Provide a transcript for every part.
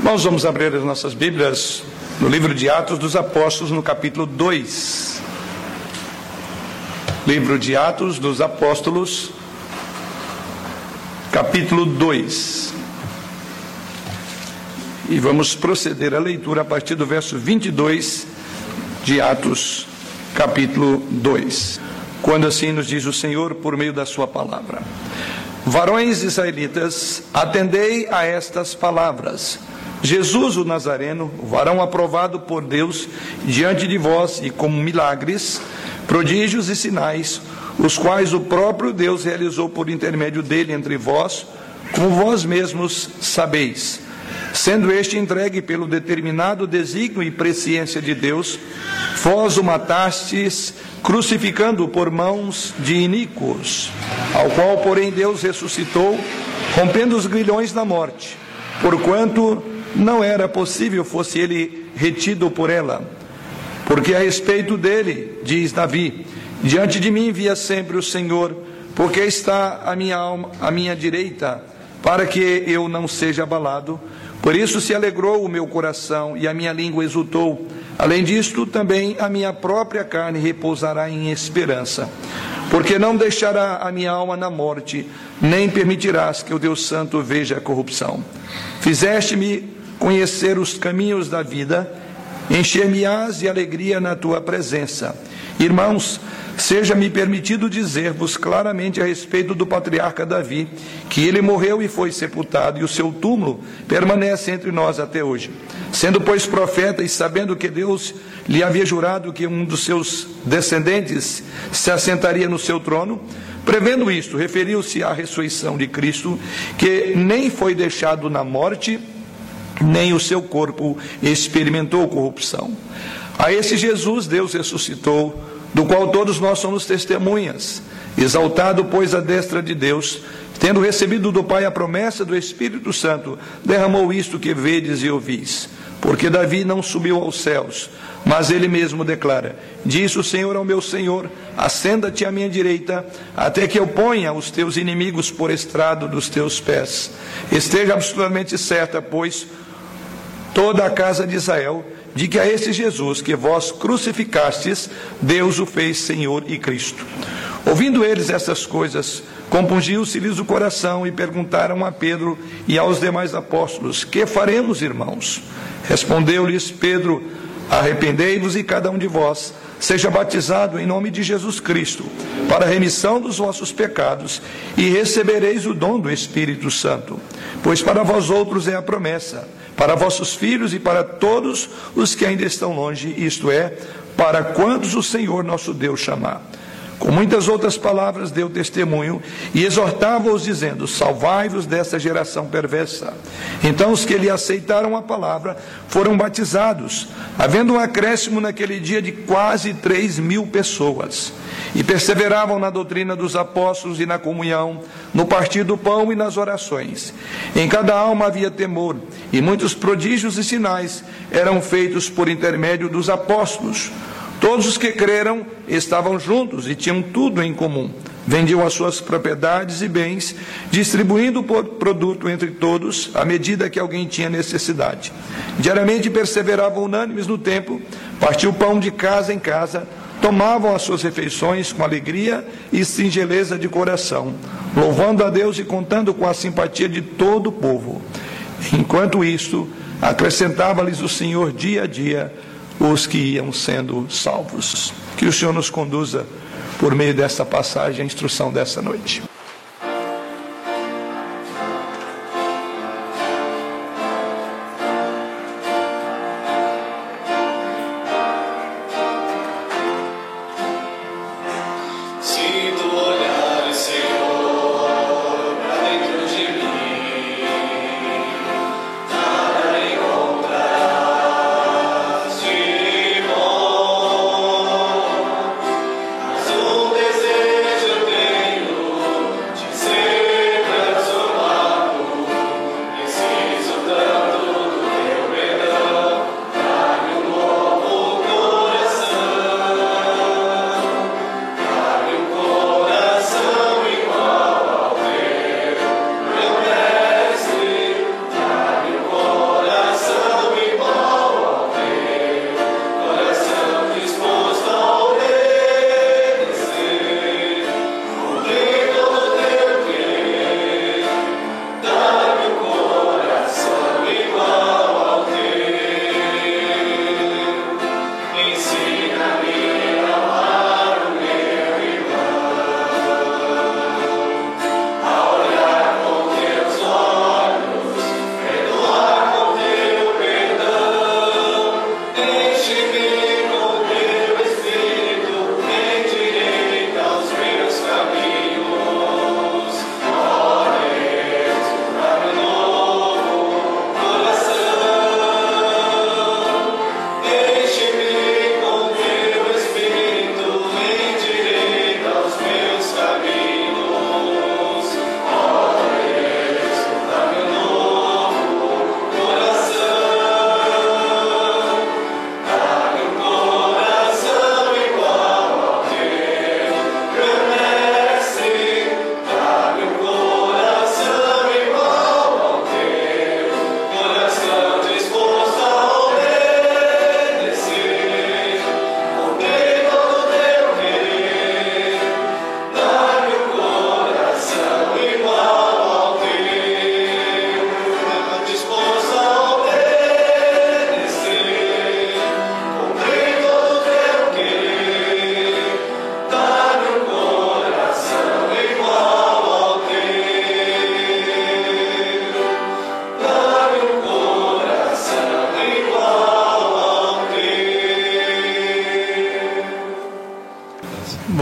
Nós vamos abrir as nossas Bíblias no livro de Atos dos Apóstolos, no capítulo 2. Livro de Atos dos Apóstolos, capítulo 2. E vamos proceder à leitura a partir do verso 22 de Atos, capítulo 2. Quando assim nos diz o Senhor por meio da Sua palavra: Varões israelitas, atendei a estas palavras. Jesus o Nazareno, varão aprovado por Deus diante de vós e com milagres, prodígios e sinais, os quais o próprio Deus realizou por intermédio dele entre vós, como vós mesmos sabeis. Sendo este entregue pelo determinado desígnio e presciência de Deus, vós o matastes, crucificando-o por mãos de iníquos, ao qual, porém, Deus ressuscitou, rompendo os grilhões da morte, porquanto não era possível fosse ele retido por ela. Porque a respeito dele, diz Davi, diante de mim via sempre o Senhor, porque está a minha alma, a minha direita, para que eu não seja abalado. Por isso se alegrou o meu coração e a minha língua exultou. Além disto, também a minha própria carne repousará em esperança. Porque não deixará a minha alma na morte, nem permitirás que o Deus Santo veja a corrupção. Fizeste-me conhecer os caminhos da vida, encher-me-ás de alegria na tua presença. Irmãos, seja-me permitido dizer-vos claramente a respeito do patriarca Davi, que ele morreu e foi sepultado, e o seu túmulo permanece entre nós até hoje. Sendo, pois, profeta e sabendo que Deus lhe havia jurado que um dos seus descendentes se assentaria no seu trono, prevendo isto, referiu-se à ressurreição de Cristo, que nem foi deixado na morte, nem o seu corpo experimentou corrupção. A esse Jesus Deus ressuscitou, do qual todos nós somos testemunhas. Exaltado, pois, a destra de Deus, tendo recebido do Pai a promessa do Espírito Santo, derramou isto que vedes e ouvis. Porque Davi não subiu aos céus, mas ele mesmo declara: Disse o Senhor ao meu Senhor: Assenta-te à minha direita, até que eu ponha os teus inimigos por estrado dos teus pés. Esteja absolutamente certa, pois, toda a casa de Israel, de que a esse Jesus que vós crucificastes, Deus o fez Senhor e Cristo. Ouvindo eles essas coisas, compungiu-se-lhes o coração e perguntaram a Pedro e aos demais apóstolos: Que faremos, irmãos? Respondeu-lhes Pedro: Arrependei-vos e cada um de vós seja batizado em nome de Jesus Cristo, para a remissão dos vossos pecados, e recebereis o dom do Espírito Santo. Pois para vós outros é a promessa para vossos filhos e para todos os que ainda estão longe, isto é, para quantos o Senhor nosso Deus chamar. Com muitas outras palavras deu testemunho e exortava-os, dizendo: Salvai-vos dessa geração perversa. Então os que lhe aceitaram a palavra foram batizados, havendo um acréscimo naquele dia de quase três mil pessoas. E perseveravam na doutrina dos apóstolos e na comunhão, no partir do pão e nas orações. Em cada alma havia temor, e muitos prodígios e sinais eram feitos por intermédio dos apóstolos. Todos os que creram estavam juntos e tinham tudo em comum. Vendiam as suas propriedades e bens, distribuindo o produto entre todos à medida que alguém tinha necessidade. Diariamente perseveravam unânimes no templo, partiu pão de casa em casa, tomavam as suas refeições com alegria e singeleza de coração, louvando a Deus e contando com a simpatia de todo o povo. Enquanto isto, acrescentava-lhes o Senhor dia a dia os que iam sendo salvos. Que o Senhor nos conduza por meio dessa passagem, a instrução dessa noite.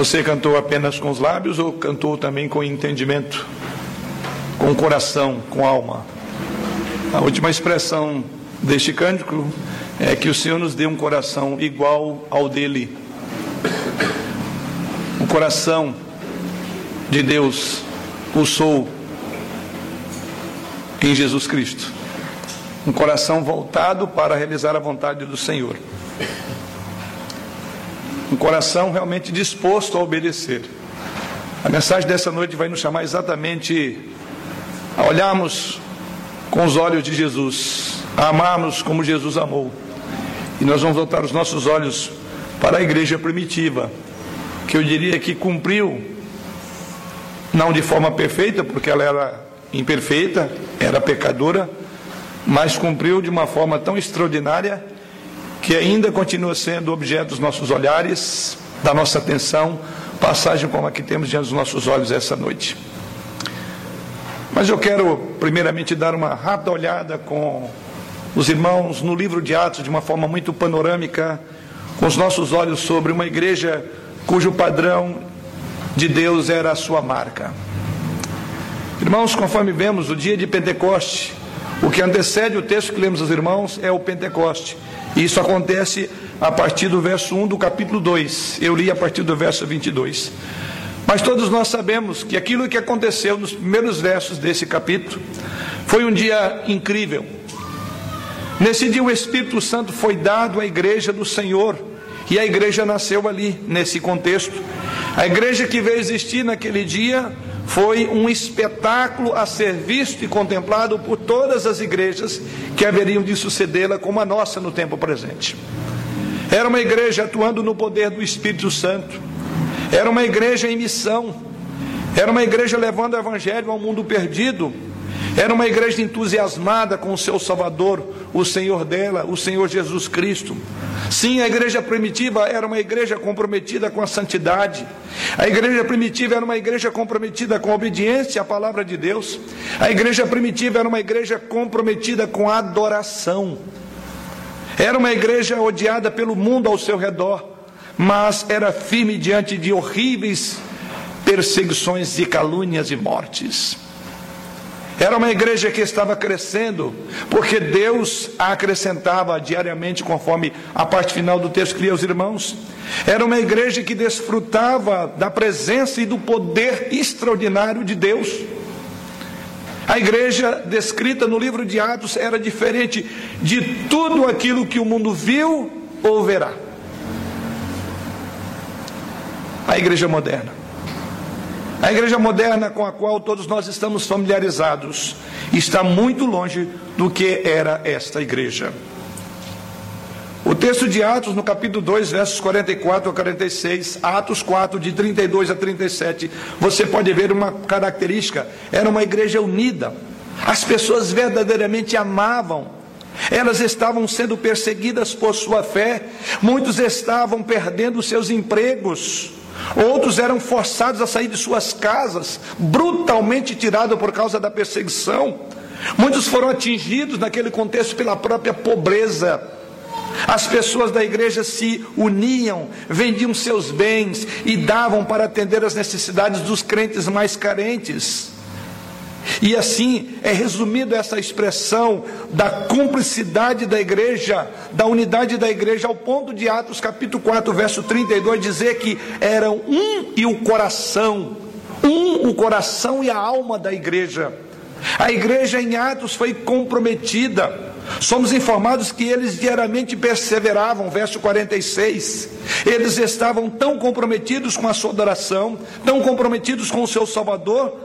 Você cantou apenas com os lábios ou cantou também com entendimento, com coração, com alma? A última expressão deste cântico é que o Senhor nos dê um coração igual ao dele. O coração de Deus pulsou em Jesus Cristo. Um coração voltado para realizar a vontade do Senhor. Um coração realmente disposto a obedecer. A mensagem dessa noite vai nos chamar exatamente a olharmos com os olhos de Jesus, a amarmos como Jesus amou. E nós vamos voltar os nossos olhos para a igreja primitiva, que eu diria que cumpriu, não de forma perfeita, porque ela era imperfeita, era pecadora, mas cumpriu de uma forma tão extraordinária que ainda continua sendo objeto dos nossos olhares, da nossa atenção, passagem como a que temos diante dos nossos olhos essa noite. Mas eu quero, primeiramente, dar uma rápida olhada com os irmãos no livro de Atos, de uma forma muito panorâmica, com os nossos olhos sobre uma igreja cujo padrão de Deus era a sua marca. Irmãos, conforme vemos, o dia de Pentecoste, o que antecede o texto que lemos aos irmãos é o Pentecoste. Isso acontece a partir do verso 1 do capítulo 2. Eu li a partir do verso 22. Mas todos nós sabemos que aquilo que aconteceu nos primeiros versos desse capítulo foi um dia incrível. Nesse dia o Espírito Santo foi dado à igreja do Senhor e a igreja nasceu ali, nesse contexto. A igreja que veio existir naquele dia foi um espetáculo a ser visto e contemplado por todas as igrejas que haveriam de sucedê-la, como a nossa no tempo presente. Era uma igreja atuando no poder do Espírito Santo era uma igreja em missão, era uma igreja levando o evangelho ao mundo perdido, era uma igreja entusiasmada com o seu Salvador, o Senhor dela, o Senhor Jesus Cristo. Sim, a igreja primitiva era uma igreja comprometida com a santidade. A igreja primitiva era uma igreja comprometida com a obediência à palavra de Deus. A igreja primitiva era uma igreja comprometida com a adoração. Era uma igreja odiada pelo mundo ao seu redor mas era firme diante de horríveis perseguições e calúnias e mortes. Era uma igreja que estava crescendo, porque Deus a acrescentava diariamente, conforme a parte final do texto cria os irmãos. Era uma igreja que desfrutava da presença e do poder extraordinário de Deus. A igreja descrita no livro de Atos era diferente de tudo aquilo que o mundo viu ou verá. a igreja moderna. A igreja moderna com a qual todos nós estamos familiarizados está muito longe do que era esta igreja. O texto de Atos, no capítulo 2, versos 44 a 46, Atos 4, de 32 a 37, você pode ver uma característica: era uma igreja unida. As pessoas verdadeiramente amavam elas estavam sendo perseguidas por sua fé, muitos estavam perdendo seus empregos, Outros eram forçados a sair de suas casas, brutalmente tirados por causa da perseguição. Muitos foram atingidos naquele contexto pela própria pobreza. As pessoas da igreja se uniam, vendiam seus bens e davam para atender as necessidades dos crentes mais carentes. E assim é resumido essa expressão da cumplicidade da igreja, da unidade da igreja, ao ponto de Atos capítulo 4, verso 32, dizer que eram um e o coração, um o coração e a alma da igreja. A igreja em Atos foi comprometida. Somos informados que eles diariamente perseveravam, verso 46. Eles estavam tão comprometidos com a sua adoração, tão comprometidos com o seu Salvador,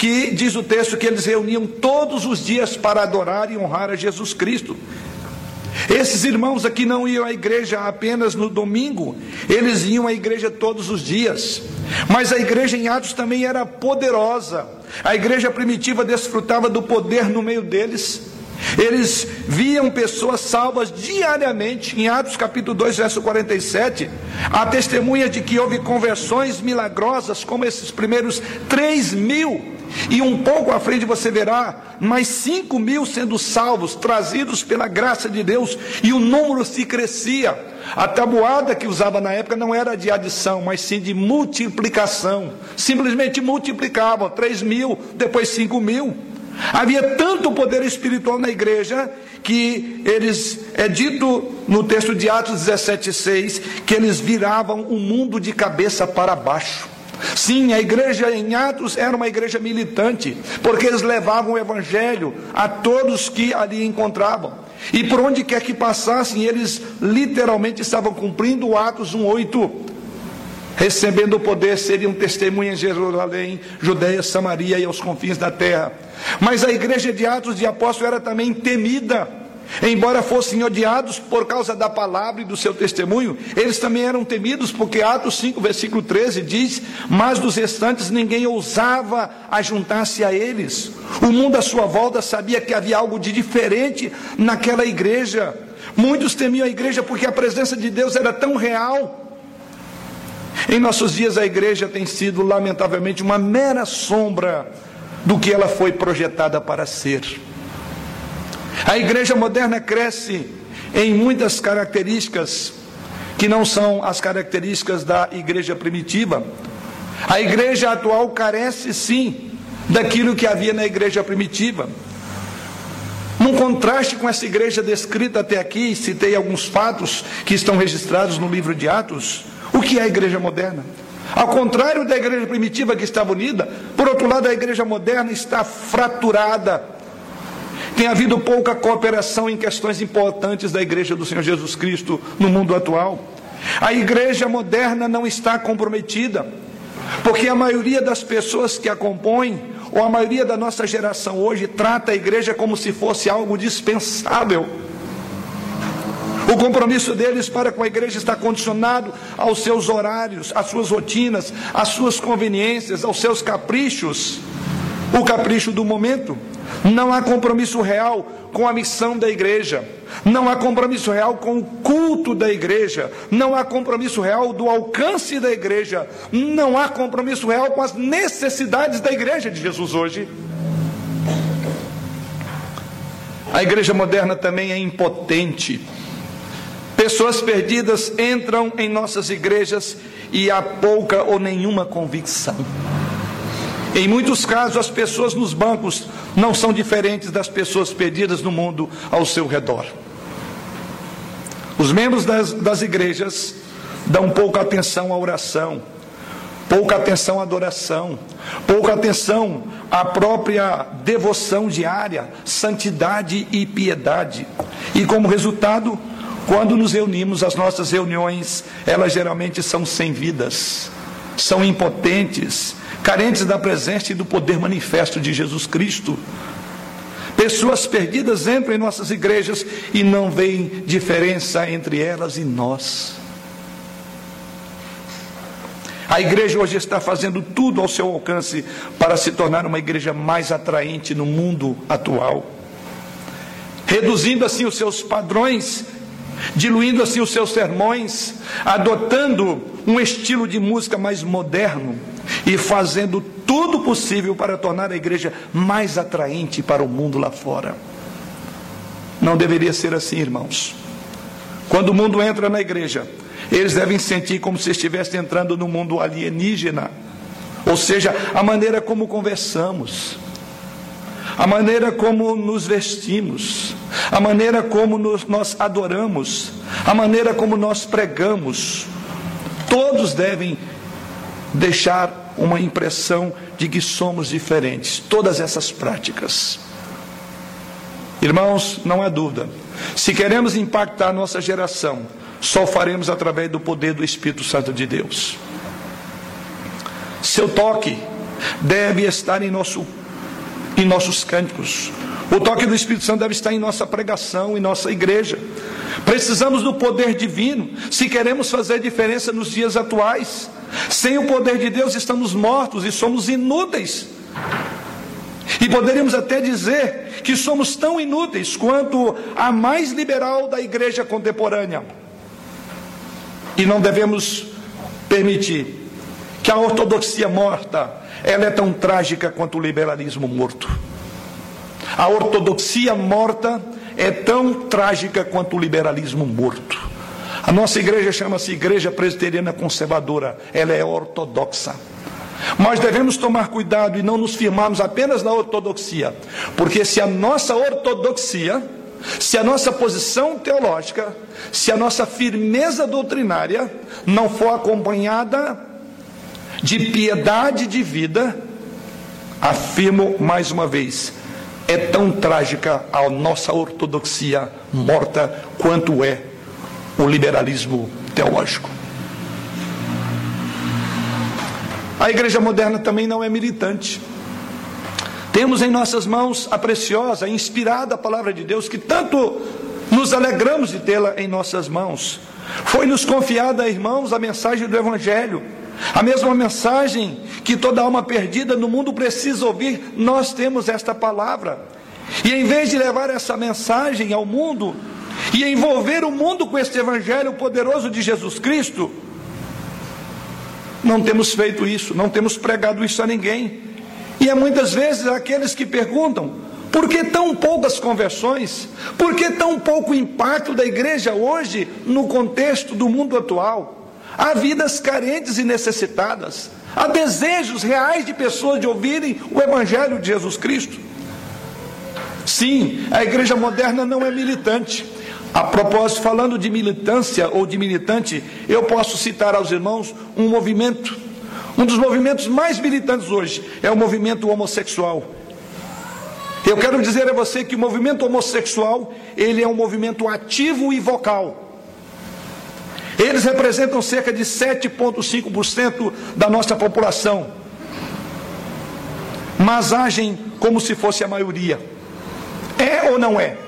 que diz o texto que eles reuniam todos os dias para adorar e honrar a Jesus Cristo. Esses irmãos aqui não iam à igreja apenas no domingo, eles iam à igreja todos os dias. Mas a igreja em Atos também era poderosa. A igreja primitiva desfrutava do poder no meio deles. Eles viam pessoas salvas diariamente. Em Atos capítulo 2, verso 47, a testemunha de que houve conversões milagrosas, como esses primeiros 3 mil e um pouco à frente você verá mais 5 mil sendo salvos, trazidos pela graça de Deus, e o número se crescia. A tabuada que usava na época não era de adição, mas sim de multiplicação. Simplesmente multiplicavam 3 mil, depois 5 mil. Havia tanto poder espiritual na igreja que eles, é dito no texto de Atos 17,6, que eles viravam o mundo de cabeça para baixo. Sim, a igreja em Atos era uma igreja militante, porque eles levavam o evangelho a todos que ali encontravam. E por onde quer que passassem, eles literalmente estavam cumprindo Atos 1:8, recebendo o poder, seriam testemunhas em Jerusalém, Judeia, Samaria e aos confins da terra. Mas a igreja de Atos de Apóstolo era também temida. Embora fossem odiados por causa da palavra e do seu testemunho, eles também eram temidos, porque Atos 5, versículo 13 diz: Mas dos restantes ninguém ousava ajuntar-se a eles. O mundo à sua volta sabia que havia algo de diferente naquela igreja. Muitos temiam a igreja porque a presença de Deus era tão real. Em nossos dias, a igreja tem sido, lamentavelmente, uma mera sombra do que ela foi projetada para ser. A igreja moderna cresce em muitas características que não são as características da igreja primitiva. A igreja atual carece sim daquilo que havia na igreja primitiva. Num contraste com essa igreja descrita até aqui, citei alguns fatos que estão registrados no livro de Atos. O que é a igreja moderna? Ao contrário da igreja primitiva que estava unida, por outro lado, a igreja moderna está fraturada tem havido pouca cooperação em questões importantes da igreja do Senhor Jesus Cristo no mundo atual. A igreja moderna não está comprometida, porque a maioria das pessoas que a compõem, ou a maioria da nossa geração hoje, trata a igreja como se fosse algo dispensável. O compromisso deles para com a igreja está condicionado aos seus horários, às suas rotinas, às suas conveniências, aos seus caprichos. O capricho do momento. Não há compromisso real com a missão da igreja. Não há compromisso real com o culto da igreja. Não há compromisso real do alcance da igreja. Não há compromisso real com as necessidades da igreja de Jesus hoje. A igreja moderna também é impotente. Pessoas perdidas entram em nossas igrejas e há pouca ou nenhuma convicção. Em muitos casos, as pessoas nos bancos não são diferentes das pessoas perdidas no mundo ao seu redor. Os membros das, das igrejas dão pouca atenção à oração, pouca atenção à adoração, pouca atenção à própria devoção diária, santidade e piedade. E como resultado, quando nos reunimos, as nossas reuniões, elas geralmente são sem vidas, são impotentes, carentes da presença e do poder manifesto de Jesus Cristo. Pessoas perdidas entram em nossas igrejas e não veem diferença entre elas e nós. A igreja hoje está fazendo tudo ao seu alcance para se tornar uma igreja mais atraente no mundo atual, reduzindo assim os seus padrões, diluindo assim os seus sermões, adotando um estilo de música mais moderno, e fazendo tudo possível para tornar a igreja mais atraente para o mundo lá fora. Não deveria ser assim, irmãos. Quando o mundo entra na igreja, eles devem sentir como se estivessem entrando no mundo alienígena. Ou seja, a maneira como conversamos, a maneira como nos vestimos, a maneira como nos, nós adoramos, a maneira como nós pregamos, todos devem deixar uma impressão de que somos diferentes. Todas essas práticas. Irmãos, não há dúvida. Se queremos impactar nossa geração, só faremos através do poder do Espírito Santo de Deus. Seu toque deve estar em, nosso, em nossos cânticos. O toque do Espírito Santo deve estar em nossa pregação, em nossa igreja. Precisamos do poder divino se queremos fazer diferença nos dias atuais. Sem o poder de Deus estamos mortos e somos inúteis. E poderíamos até dizer que somos tão inúteis quanto a mais liberal da igreja contemporânea. E não devemos permitir que a ortodoxia morta, ela é tão trágica quanto o liberalismo morto. A ortodoxia morta é tão trágica quanto o liberalismo morto. A nossa igreja chama-se Igreja Presbiteriana Conservadora, ela é ortodoxa. Mas devemos tomar cuidado e não nos firmarmos apenas na ortodoxia, porque se a nossa ortodoxia, se a nossa posição teológica, se a nossa firmeza doutrinária não for acompanhada de piedade de vida, afirmo mais uma vez, é tão trágica a nossa ortodoxia morta quanto é o liberalismo teológico. A igreja moderna também não é militante. Temos em nossas mãos a preciosa, inspirada palavra de Deus, que tanto nos alegramos de tê-la em nossas mãos. Foi-nos confiada, irmãos, a mensagem do Evangelho. A mesma mensagem que toda alma perdida no mundo precisa ouvir, nós temos esta palavra. E em vez de levar essa mensagem ao mundo, e envolver o mundo com este evangelho poderoso de Jesus Cristo, não temos feito isso, não temos pregado isso a ninguém. E é muitas vezes aqueles que perguntam: por que tão poucas conversões? Por que tão pouco impacto da igreja hoje no contexto do mundo atual? Há vidas carentes e necessitadas, há desejos reais de pessoas de ouvirem o Evangelho de Jesus Cristo. Sim, a igreja moderna não é militante, a propósito, falando de militância ou de militante, eu posso citar aos irmãos um movimento, um dos movimentos mais militantes hoje é o movimento homossexual. Eu quero dizer a você que o movimento homossexual, ele é um movimento ativo e vocal. Eles representam cerca de 7,5% da nossa população, mas agem como se fosse a maioria. É ou não é?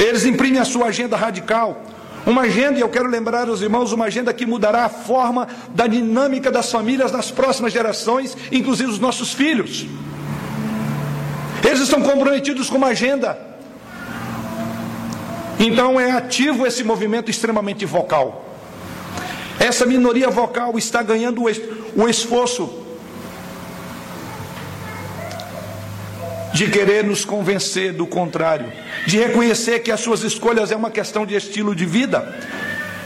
Eles imprimem a sua agenda radical. Uma agenda, e eu quero lembrar aos irmãos, uma agenda que mudará a forma da dinâmica das famílias nas próximas gerações, inclusive os nossos filhos. Eles estão comprometidos com uma agenda. Então é ativo esse movimento extremamente vocal. Essa minoria vocal está ganhando o esforço de querer nos convencer do contrário, de reconhecer que as suas escolhas é uma questão de estilo de vida.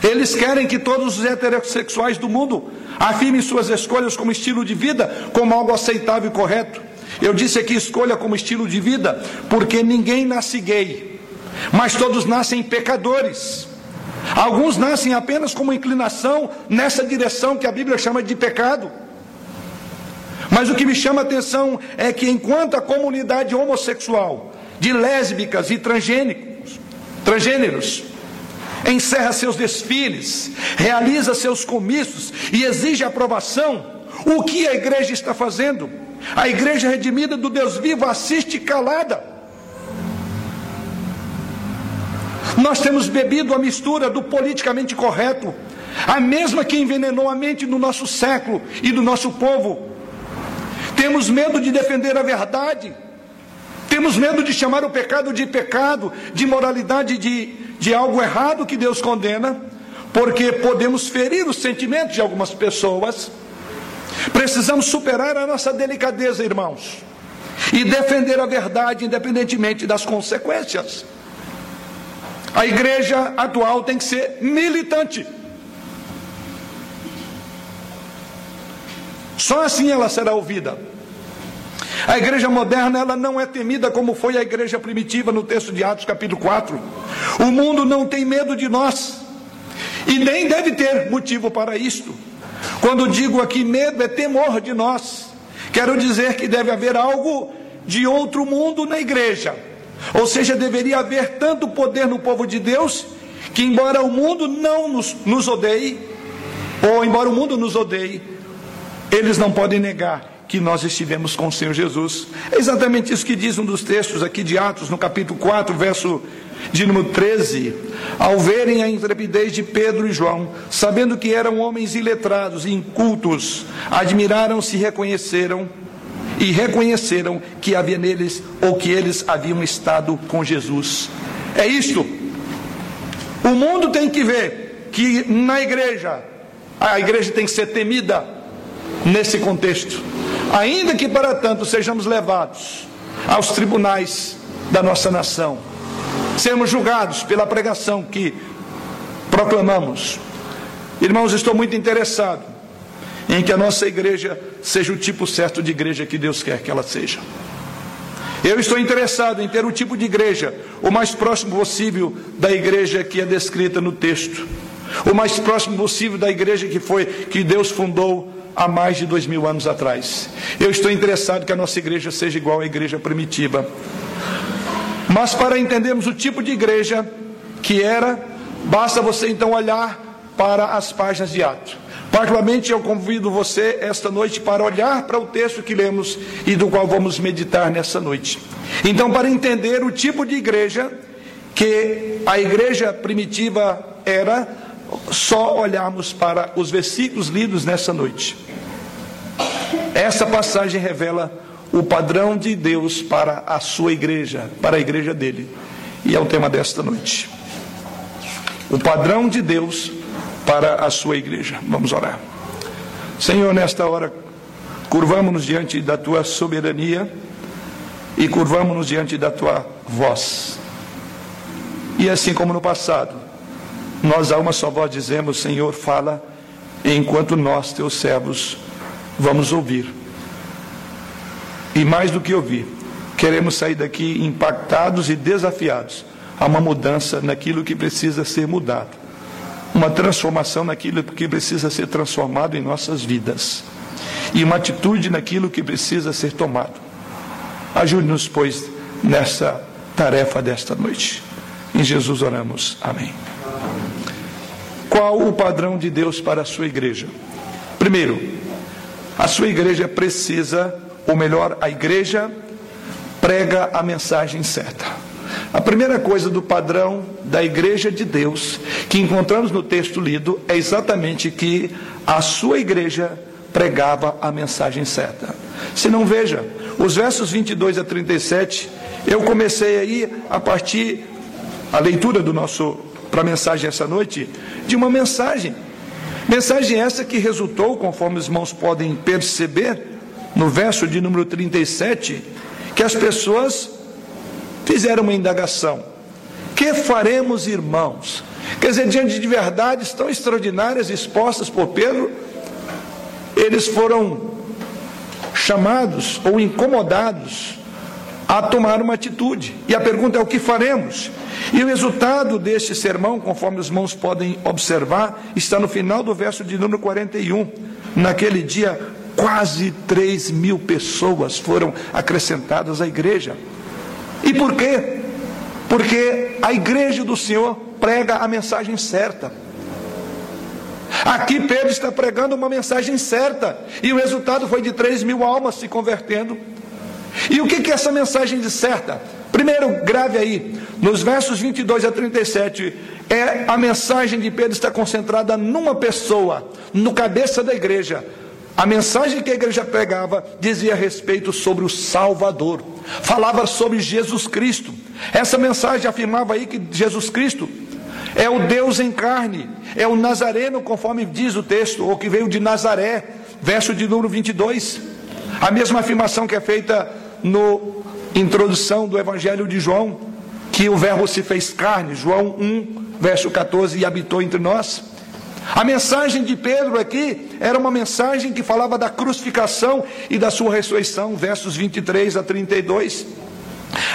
Eles querem que todos os heterossexuais do mundo afirmem suas escolhas como estilo de vida, como algo aceitável e correto. Eu disse aqui escolha como estilo de vida, porque ninguém nasce gay, mas todos nascem pecadores. Alguns nascem apenas com uma inclinação nessa direção que a Bíblia chama de pecado. Mas o que me chama a atenção é que enquanto a comunidade homossexual, de lésbicas e transgênicos, transgêneros, encerra seus desfiles, realiza seus comícios e exige aprovação, o que a igreja está fazendo? A igreja redimida do Deus vivo assiste calada. Nós temos bebido a mistura do politicamente correto, a mesma que envenenou a mente do nosso século e do nosso povo temos medo de defender a verdade. Temos medo de chamar o pecado de pecado, de moralidade de, de algo errado que Deus condena, porque podemos ferir os sentimentos de algumas pessoas. Precisamos superar a nossa delicadeza, irmãos, e defender a verdade independentemente das consequências. A igreja atual tem que ser militante. Só assim ela será ouvida. A igreja moderna ela não é temida como foi a igreja primitiva no texto de Atos capítulo 4. O mundo não tem medo de nós e nem deve ter motivo para isto. Quando digo aqui medo é temor de nós. Quero dizer que deve haver algo de outro mundo na igreja. Ou seja, deveria haver tanto poder no povo de Deus que embora o mundo não nos, nos odeie, ou embora o mundo nos odeie, eles não podem negar que nós estivemos com o Senhor Jesus. É exatamente isso que diz um dos textos aqui de Atos, no capítulo 4, verso de número 13. Ao verem a intrepidez de Pedro e João, sabendo que eram homens iletrados e incultos, admiraram-se e reconheceram e reconheceram que havia neles ou que eles haviam estado com Jesus. É isto. O mundo tem que ver que na igreja A igreja tem que ser temida nesse contexto. Ainda que para tanto sejamos levados aos tribunais da nossa nação, sermos julgados pela pregação que proclamamos. Irmãos, estou muito interessado em que a nossa igreja seja o tipo certo de igreja que Deus quer que ela seja. Eu estou interessado em ter o tipo de igreja o mais próximo possível da igreja que é descrita no texto, o mais próximo possível da igreja que foi que Deus fundou há mais de dois mil anos atrás. Eu estou interessado que a nossa igreja seja igual à igreja primitiva. Mas para entendermos o tipo de igreja que era, basta você então olhar para as páginas de Atos. Particularmente eu convido você esta noite para olhar para o texto que lemos e do qual vamos meditar nessa noite. Então, para entender o tipo de igreja que a igreja primitiva era, só olharmos para os versículos lidos nessa noite. Essa passagem revela o padrão de Deus para a sua igreja, para a igreja dele. E é o tema desta noite. O padrão de Deus para a sua igreja. Vamos orar. Senhor, nesta hora, curvamos-nos diante da tua soberania e curvamos-nos diante da tua voz. E assim como no passado, nós a uma só voz dizemos: Senhor, fala, enquanto nós, teus servos, vamos ouvir. E mais do que ouvir, queremos sair daqui impactados e desafiados a uma mudança naquilo que precisa ser mudado uma transformação naquilo que precisa ser transformado em nossas vidas e uma atitude naquilo que precisa ser tomado. Ajude-nos, pois, nessa tarefa desta noite. Em Jesus oramos. Amém. Qual o padrão de Deus para a sua igreja? Primeiro, a sua igreja precisa, ou melhor, a igreja prega a mensagem certa. A primeira coisa do padrão da igreja de Deus que encontramos no texto lido é exatamente que a sua igreja pregava a mensagem certa. Se não veja, os versos 22 a 37, eu comecei aí a partir a leitura do nosso para a mensagem essa noite de uma mensagem. Mensagem essa que resultou, conforme os irmãos podem perceber, no verso de número 37, que as pessoas fizeram uma indagação: Que faremos, irmãos? Quer dizer, diante de verdades tão extraordinárias expostas por Pedro, eles foram chamados ou incomodados a tomar uma atitude. E a pergunta é: o que faremos? E o resultado deste sermão, conforme os irmãos podem observar, está no final do verso de número 41. Naquele dia, quase 3 mil pessoas foram acrescentadas à igreja. E por quê? Porque a igreja do Senhor prega a mensagem certa. Aqui Pedro está pregando uma mensagem certa, e o resultado foi de 3 mil almas se convertendo. E o que, que é essa mensagem de certa? Primeiro, grave aí, nos versos 22 a 37, é a mensagem de Pedro está concentrada numa pessoa, no cabeça da igreja, a mensagem que a igreja pregava dizia a respeito sobre o Salvador, falava sobre Jesus Cristo. Essa mensagem afirmava aí que Jesus Cristo é o Deus em carne, é o Nazareno, conforme diz o texto, ou que veio de Nazaré, verso de número 22. A mesma afirmação que é feita no introdução do Evangelho de João, que o Verbo se fez carne, João 1, verso 14, e habitou entre nós. A mensagem de Pedro aqui era uma mensagem que falava da crucificação e da sua ressurreição, versos 23 a 32.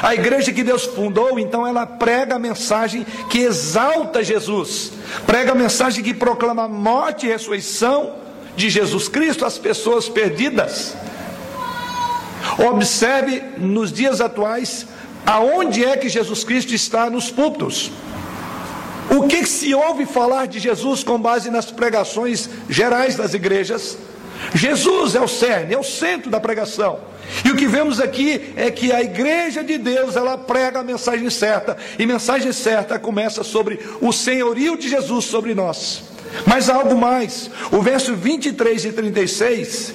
A igreja que Deus fundou, então, ela prega a mensagem que exalta Jesus, prega a mensagem que proclama a morte e ressurreição de Jesus Cristo às pessoas perdidas. Observe nos dias atuais aonde é que Jesus Cristo está nos púlpitos. O que se ouve falar de Jesus com base nas pregações gerais das igrejas? Jesus é o cerne, é o centro da pregação. E o que vemos aqui é que a igreja de Deus, ela prega a mensagem certa, e mensagem certa começa sobre o senhorio de Jesus sobre nós. Mas há algo mais. O verso 23 e 36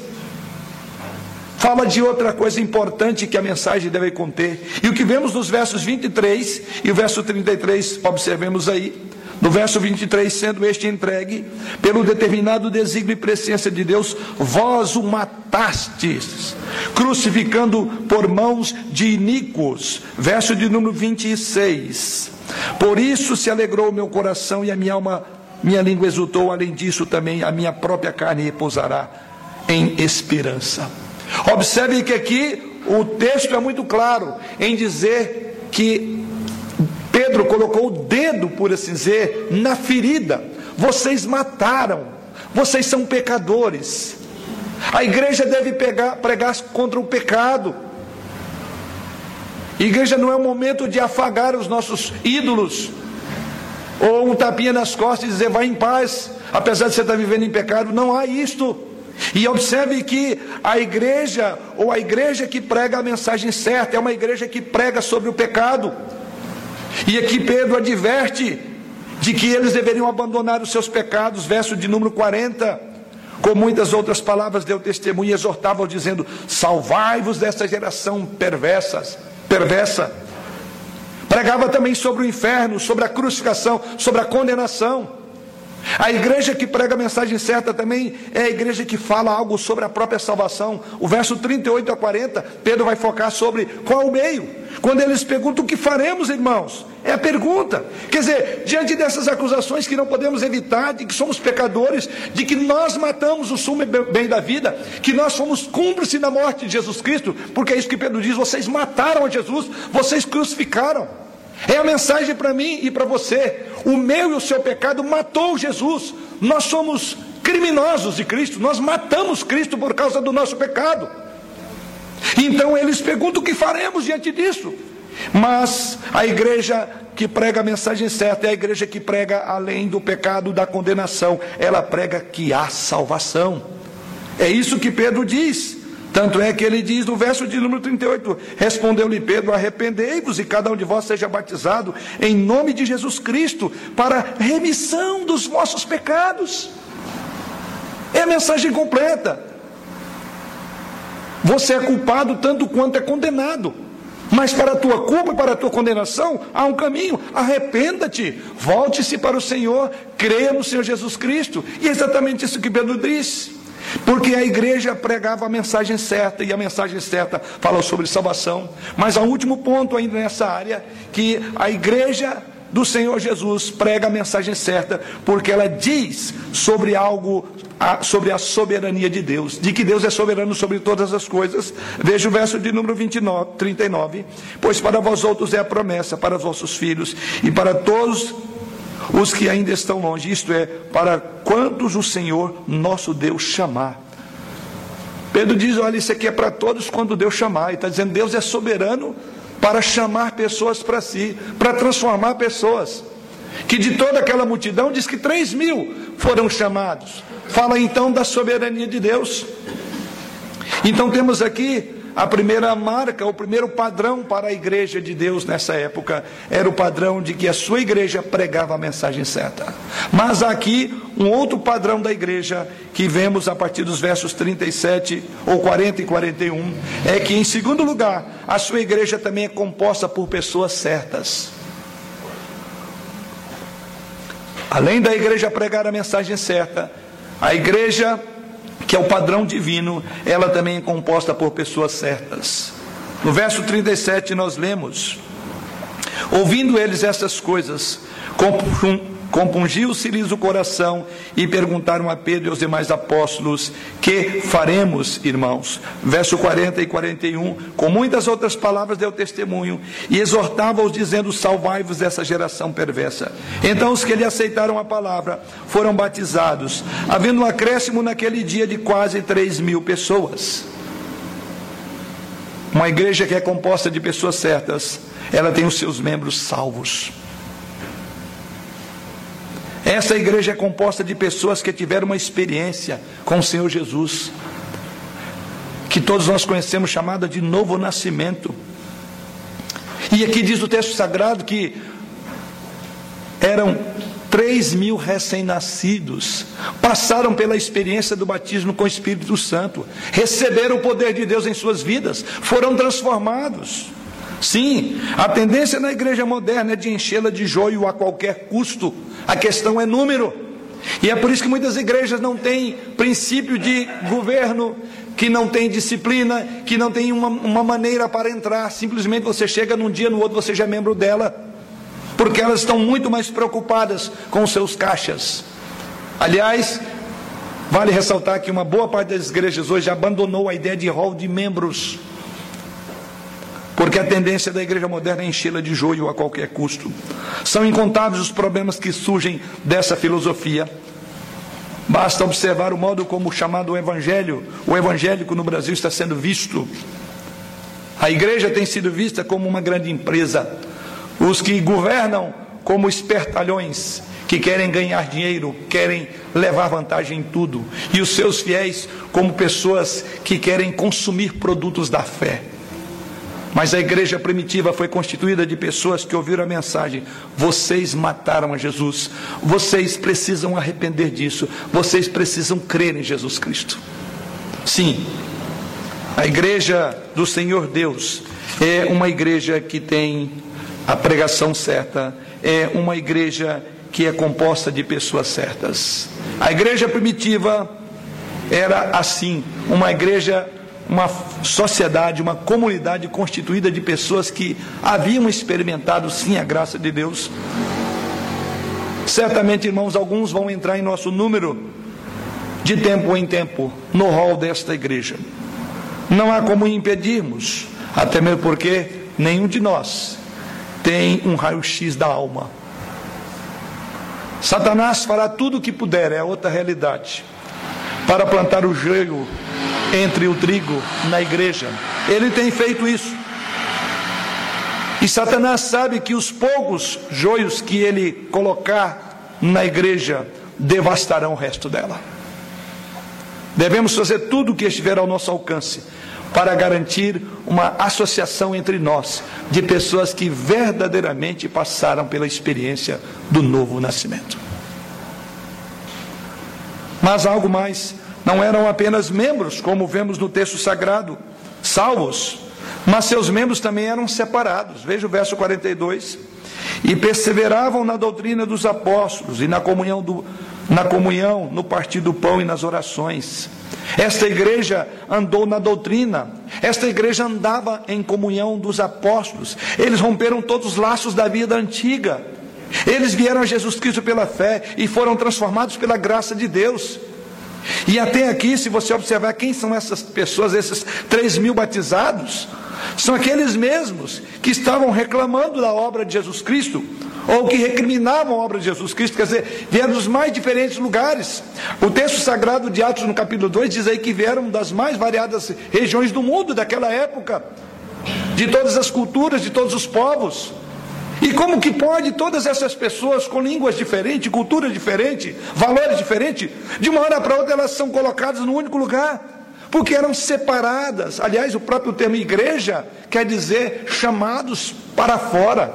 fala de outra coisa importante que a mensagem deve conter. E o que vemos nos versos 23 e o verso 33, observemos aí, No verso 23, sendo este entregue pelo determinado desígnio e presciência de Deus, vós o matastes, crucificando por mãos de iníquos. Verso de número 26. Por isso se alegrou o meu coração e a minha alma, minha língua exultou, além disso também a minha própria carne repousará em esperança. Observe que aqui o texto é muito claro em dizer que Pedro colocou o dedo, por assim dizer, na ferida. Vocês mataram, vocês são pecadores. A igreja deve pegar, pregar contra o pecado. Igreja não é o momento de afagar os nossos ídolos, ou um tapinha nas costas e dizer, vai em paz, apesar de você estar vivendo em pecado. Não há isto. E observe que a igreja, ou a igreja que prega a mensagem certa, é uma igreja que prega sobre o pecado. E aqui Pedro adverte de que eles deveriam abandonar os seus pecados, verso de número 40. Com muitas outras palavras deu testemunho e exortava, dizendo: Salvai-vos desta geração perversas, perversa. Pregava também sobre o inferno, sobre a crucificação, sobre a condenação. A igreja que prega a mensagem certa também é a igreja que fala algo sobre a própria salvação. O verso 38 a 40, Pedro vai focar sobre qual é o meio. Quando eles perguntam o que faremos, irmãos, é a pergunta. Quer dizer, diante dessas acusações que não podemos evitar, de que somos pecadores, de que nós matamos o sumo bem da vida, que nós somos cúmplices na morte de Jesus Cristo, porque é isso que Pedro diz: vocês mataram a Jesus, vocês crucificaram. É a mensagem para mim e para você. O meu e o seu pecado matou Jesus. Nós somos criminosos de Cristo, nós matamos Cristo por causa do nosso pecado. Então eles perguntam o que faremos diante disso. Mas a igreja que prega a mensagem certa é a igreja que prega além do pecado, da condenação. Ela prega que há salvação. É isso que Pedro diz. Tanto é que ele diz no verso de número 38: Respondeu-lhe Pedro: Arrependei-vos e cada um de vós seja batizado em nome de Jesus Cristo para remissão dos vossos pecados. É a mensagem completa. Você é culpado tanto quanto é condenado. Mas para a tua culpa e para a tua condenação há um caminho. Arrependa-te, volte-se para o Senhor, creia no Senhor Jesus Cristo. E é exatamente isso que Pedro disse. Porque a igreja pregava a mensagem certa e a mensagem certa fala sobre salvação. Mas há um último ponto ainda nessa área que a igreja do Senhor Jesus prega a mensagem certa, porque ela diz sobre algo, sobre a soberania de Deus, de que Deus é soberano sobre todas as coisas. Veja o verso de número 29, 39. Pois para vós outros é a promessa, para os vossos filhos e para todos os que ainda estão longe, isto é, para quantos o Senhor nosso Deus chamar. Pedro diz: olha, isso aqui é para todos quando Deus chamar. E está dizendo: Deus é soberano para chamar pessoas para si, para transformar pessoas. Que de toda aquela multidão, diz que 3 mil foram chamados. Fala então da soberania de Deus. Então temos aqui a primeira marca, o primeiro padrão para a igreja de Deus nessa época era o padrão de que a sua igreja pregava a mensagem certa. Mas aqui um outro padrão da igreja que vemos a partir dos versos 37 ou 40 e 41, é que em segundo lugar, a sua igreja também é composta por pessoas certas. Além da igreja pregar a mensagem certa, a igreja que é o padrão divino, ela também é composta por pessoas certas. No verso 37 nós lemos: Ouvindo eles essas coisas, compungiu-se-lhes o coração e perguntaram a Pedro e aos demais apóstolos: Que faremos, irmãos? Verso 40 e 41, com muitas outras palavras deu testemunho e exortava-os, dizendo: Salvai-vos dessa geração perversa. Então os que lhe aceitaram a palavra foram batizados, havendo um acréscimo naquele dia de quase 3 mil pessoas. Uma igreja que é composta de pessoas certas, ela tem os seus membros salvos. Essa igreja é composta de pessoas que tiveram uma experiência com o Senhor Jesus, que todos nós conhecemos, chamada de novo nascimento. E aqui diz o texto sagrado que eram três mil recém-nascidos, passaram pela experiência do batismo com o Espírito Santo, receberam o poder de Deus em suas vidas, foram transformados. Sim, a tendência na igreja moderna é de enchê-la de joio a qualquer custo. A questão é número. E é por isso que muitas igrejas não têm princípio de governo, que não tem disciplina, que não tem uma, uma maneira para entrar. Simplesmente você chega num dia, no outro você já é membro dela. Porque elas estão muito mais preocupadas com seus caixas. Aliás, vale ressaltar que uma boa parte das igrejas hoje abandonou a ideia de rol de membros. Porque a tendência da igreja moderna é enchê-la de joio a qualquer custo. São incontáveis os problemas que surgem dessa filosofia. Basta observar o modo como o chamado evangelho, o evangélico no Brasil está sendo visto. A igreja tem sido vista como uma grande empresa. Os que governam como espertalhões, que querem ganhar dinheiro, querem levar vantagem em tudo. E os seus fiéis como pessoas que querem consumir produtos da fé. Mas a igreja primitiva foi constituída de pessoas que ouviram a mensagem: vocês mataram a Jesus, vocês precisam arrepender disso, vocês precisam crer em Jesus Cristo. Sim, a igreja do Senhor Deus é uma igreja que tem a pregação certa, é uma igreja que é composta de pessoas certas. A igreja primitiva era assim, uma igreja uma sociedade, uma comunidade constituída de pessoas que haviam experimentado sim a graça de Deus. Certamente, irmãos, alguns vão entrar em nosso número de tempo em tempo no hall desta igreja. Não há como impedirmos, até mesmo porque nenhum de nós tem um raio-x da alma. Satanás fará tudo o que puder, é outra realidade, para plantar o joio entre o trigo na igreja. Ele tem feito isso. E Satanás sabe que os poucos joios que ele colocar na igreja devastarão o resto dela. Devemos fazer tudo o que estiver ao nosso alcance para garantir uma associação entre nós de pessoas que verdadeiramente passaram pela experiência do novo nascimento. Mas algo mais não eram apenas membros, como vemos no texto sagrado, salvos, mas seus membros também eram separados. Veja o verso 42. E perseveravam na doutrina dos apóstolos e na comunhão, do, na comunhão, no partir do pão e nas orações. Esta igreja andou na doutrina, esta igreja andava em comunhão dos apóstolos. Eles romperam todos os laços da vida antiga. Eles vieram a Jesus Cristo pela fé e foram transformados pela graça de Deus. E até aqui, se você observar quem são essas pessoas, esses 3 mil batizados, são aqueles mesmos que estavam reclamando da obra de Jesus Cristo, ou que recriminavam a obra de Jesus Cristo, quer dizer, vieram dos mais diferentes lugares. O texto sagrado de Atos, no capítulo 2, diz aí que vieram das mais variadas regiões do mundo daquela época, de todas as culturas, de todos os povos. E como que pode todas essas pessoas com línguas diferentes, culturas diferentes, valores diferentes, de uma hora para outra elas são colocadas no único lugar? Porque eram separadas. Aliás, o próprio termo igreja quer dizer chamados para fora.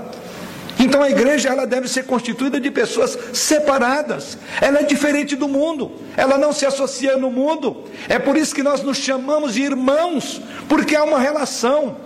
Então a igreja ela deve ser constituída de pessoas separadas. Ela é diferente do mundo. Ela não se associa no mundo. É por isso que nós nos chamamos de irmãos, porque há uma relação.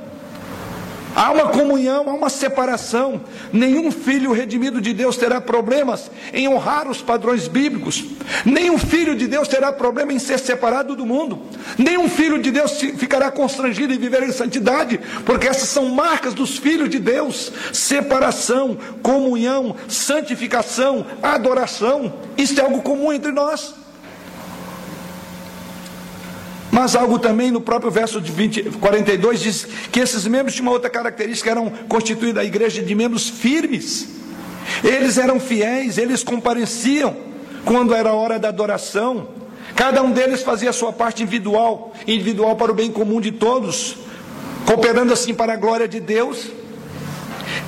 Há uma comunhão, há uma separação. Nenhum filho redimido de Deus terá problemas em honrar os padrões bíblicos. Nenhum filho de Deus terá problema em ser separado do mundo. Nenhum filho de Deus ficará constrangido em viver em santidade, porque essas são marcas dos filhos de Deus: separação, comunhão, santificação, adoração. Isso é algo comum entre nós. Mas algo também no próprio verso de 20, 42 diz que esses membros tinham uma outra característica, eram constituída a igreja de membros firmes. Eles eram fiéis, eles compareciam quando era hora da adoração. Cada um deles fazia a sua parte individual, individual para o bem comum de todos, cooperando assim para a glória de Deus.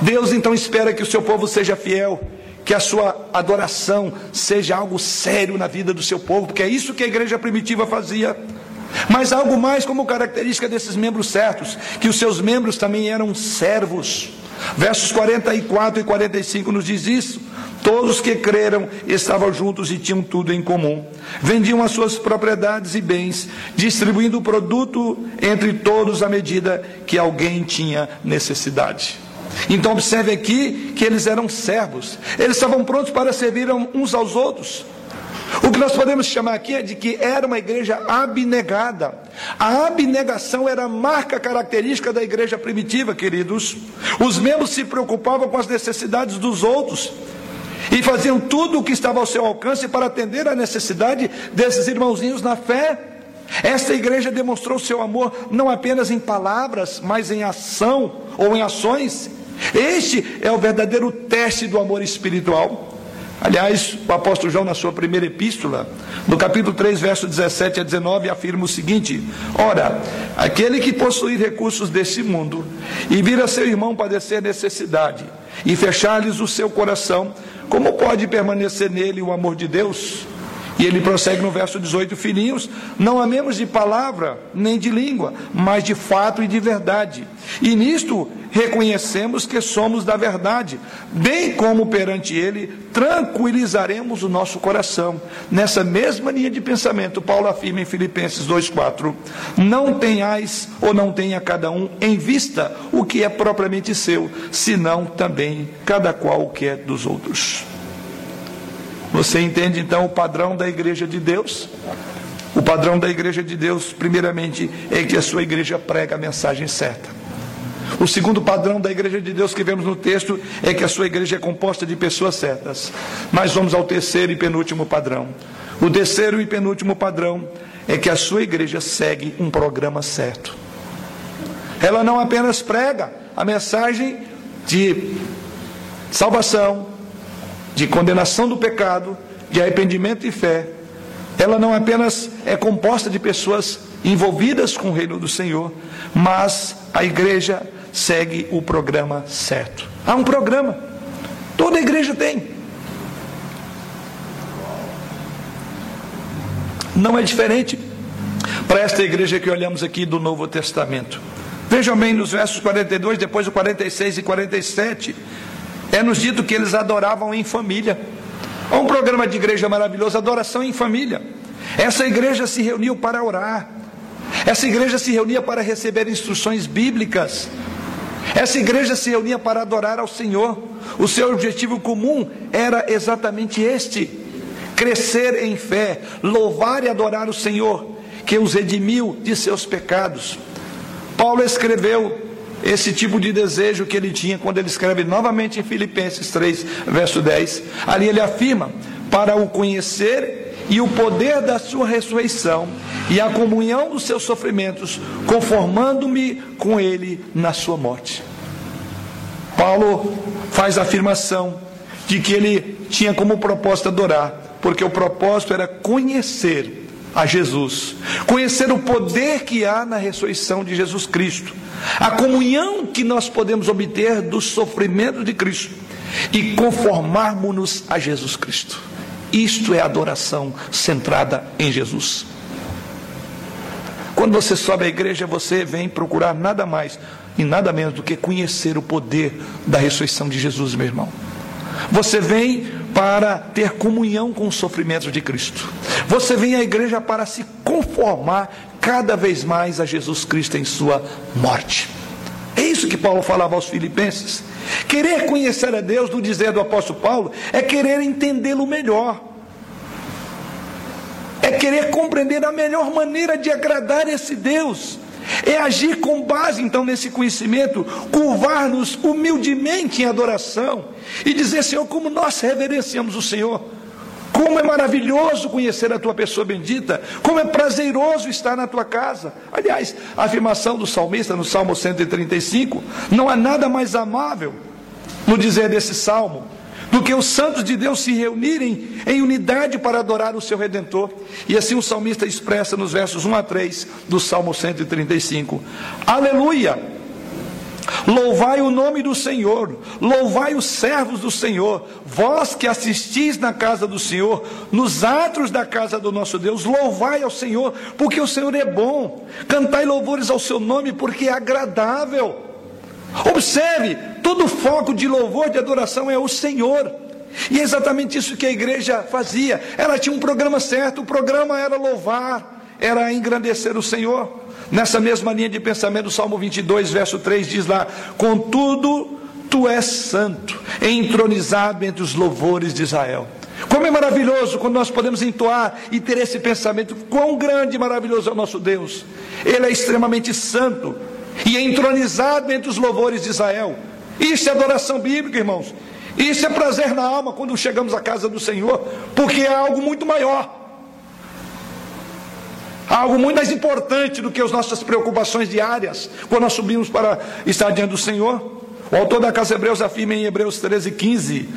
Deus então espera que o seu povo seja fiel, que a sua adoração seja algo sério na vida do seu povo, porque é isso que a igreja primitiva fazia. Mas algo mais como característica desses membros certos, que os seus membros também eram servos. Versos 44 e 45 nos diz isso. Todos que creram estavam juntos e tinham tudo em comum. Vendiam as suas propriedades e bens, distribuindo o produto entre todos à medida que alguém tinha necessidade. Então observe aqui que eles eram servos. Eles estavam prontos para servir uns aos outros. O que nós podemos chamar aqui é de que era uma igreja abnegada. A abnegação era a marca característica da igreja primitiva, queridos. Os membros se preocupavam com as necessidades dos outros e faziam tudo o que estava ao seu alcance para atender à necessidade desses irmãozinhos na fé. Esta igreja demonstrou seu amor não apenas em palavras, mas em ação ou em ações. Este é o verdadeiro teste do amor espiritual. Aliás, o apóstolo João, na sua primeira epístola, no capítulo 3, verso 17 a 19, afirma o seguinte: Ora, aquele que possui recursos deste mundo e vir a seu irmão padecer necessidade e fechar-lhes o seu coração, como pode permanecer nele o amor de Deus? E ele prossegue no verso 18: Filhinhos, não amemos de palavra nem de língua, mas de fato e de verdade. E nisto reconhecemos que somos da verdade, bem como perante Ele tranquilizaremos o nosso coração. Nessa mesma linha de pensamento, Paulo afirma em Filipenses 2,4: Não tenhais ou não tenha cada um em vista o que é propriamente seu, senão também cada qual o que é dos outros. Você entende então o padrão da igreja de Deus? O padrão da igreja de Deus, primeiramente, é que a sua igreja prega a mensagem certa. O segundo padrão da igreja de Deus que vemos no texto é que a sua igreja é composta de pessoas certas. Mas vamos ao terceiro e penúltimo padrão. O terceiro e penúltimo padrão é que a sua igreja segue um programa certo. Ela não apenas prega a mensagem de salvação, de condenação do pecado, de arrependimento e fé. Ela não apenas é composta de pessoas envolvidas com o reino do Senhor, mas a igreja segue o programa certo. Há um programa. Toda igreja tem. Não é diferente para esta igreja que olhamos aqui do Novo Testamento. Vejam bem nos versos 42, depois do 46 e 47, é nos dito que eles adoravam em família. Há um programa de igreja maravilhoso, adoração em família. Essa igreja se reuniu para orar. Essa igreja se reunia para receber instruções bíblicas. Essa igreja se reunia para adorar ao Senhor. O seu objetivo comum era exatamente este: crescer em fé, louvar e adorar o Senhor, que os redimiu de seus pecados. Paulo escreveu esse tipo de desejo que ele tinha quando ele escreve novamente em Filipenses 3, verso 10. Ali ele afirma: para o conhecer e o poder da sua ressurreição e a comunhão dos seus sofrimentos, conformando-me com ele na sua morte. Paulo faz a afirmação de que ele tinha como propósito adorar, porque o propósito era conhecer a Jesus, conhecer o poder que há na ressurreição de Jesus Cristo, a comunhão que nós podemos obter do sofrimento de Cristo e conformarmos-nos a Jesus Cristo. Isto é adoração centrada em Jesus. Quando você sobe à igreja, você vem procurar nada mais e nada menos do que conhecer o poder da ressurreição de Jesus, meu irmão. Você vem para ter comunhão com os sofrimentos de Cristo. Você vem à igreja para se conformar cada vez mais a Jesus Cristo em sua morte. É isso que Paulo falava aos Filipenses. Querer conhecer a Deus, no dizer do apóstolo Paulo, é querer entendê-lo melhor. É querer compreender a melhor maneira de agradar esse Deus. É agir com base então nesse conhecimento, curvar-nos humildemente em adoração e dizer, Senhor, como nós reverenciamos o Senhor. Como é maravilhoso conhecer a tua pessoa bendita, como é prazeroso estar na tua casa. Aliás, a afirmação do salmista no Salmo 135, não há nada mais amável no dizer desse salmo do que os santos de Deus se reunirem em unidade para adorar o seu redentor. E assim o salmista expressa nos versos 1 a 3 do Salmo 135. Aleluia! Louvai o nome do Senhor, louvai os servos do Senhor, vós que assistis na casa do Senhor, nos atos da casa do nosso Deus, louvai ao Senhor, porque o Senhor é bom, cantai louvores ao seu nome, porque é agradável. Observe, Todo foco de louvor, de adoração é o Senhor. E é exatamente isso que a igreja fazia. Ela tinha um programa certo, o programa era louvar, era engrandecer o Senhor. Nessa mesma linha de pensamento, o Salmo 22, verso 3 diz lá: Contudo, tu és santo, entronizado entre os louvores de Israel. Como é maravilhoso quando nós podemos entoar e ter esse pensamento: quão grande e maravilhoso é o nosso Deus. Ele é extremamente santo e é entronizado entre os louvores de Israel. Isso é adoração bíblica, irmãos. Isso é prazer na alma quando chegamos à casa do Senhor, porque é algo muito maior. Algo muito mais importante do que as nossas preocupações diárias, quando nós subimos para estar diante do Senhor. O autor da Casa Hebreus afirma em Hebreus 13, 15: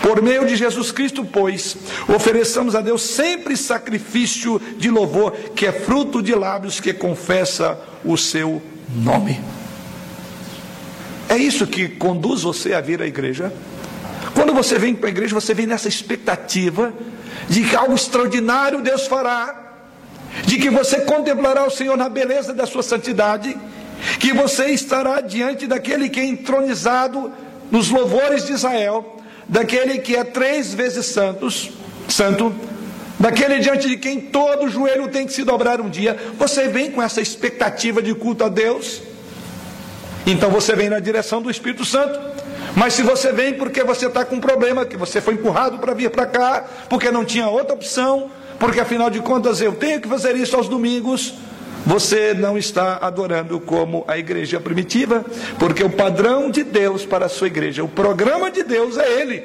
Por meio de Jesus Cristo, pois, ofereçamos a Deus sempre sacrifício de louvor, que é fruto de lábios que confessa o seu nome. É isso que conduz você a vir à igreja. Quando você vem para a igreja, você vem nessa expectativa de que algo extraordinário Deus fará, de que você contemplará o Senhor na beleza da sua santidade, que você estará diante daquele que é entronizado nos louvores de Israel, daquele que é três vezes santos, santo, daquele diante de quem todo joelho tem que se dobrar um dia. Você vem com essa expectativa de culto a Deus. Então você vem na direção do Espírito Santo. Mas se você vem porque você está com um problema, que você foi empurrado para vir para cá, porque não tinha outra opção, porque afinal de contas eu tenho que fazer isso aos domingos, você não está adorando como a igreja primitiva, porque o padrão de Deus para a sua igreja, o programa de Deus é Ele.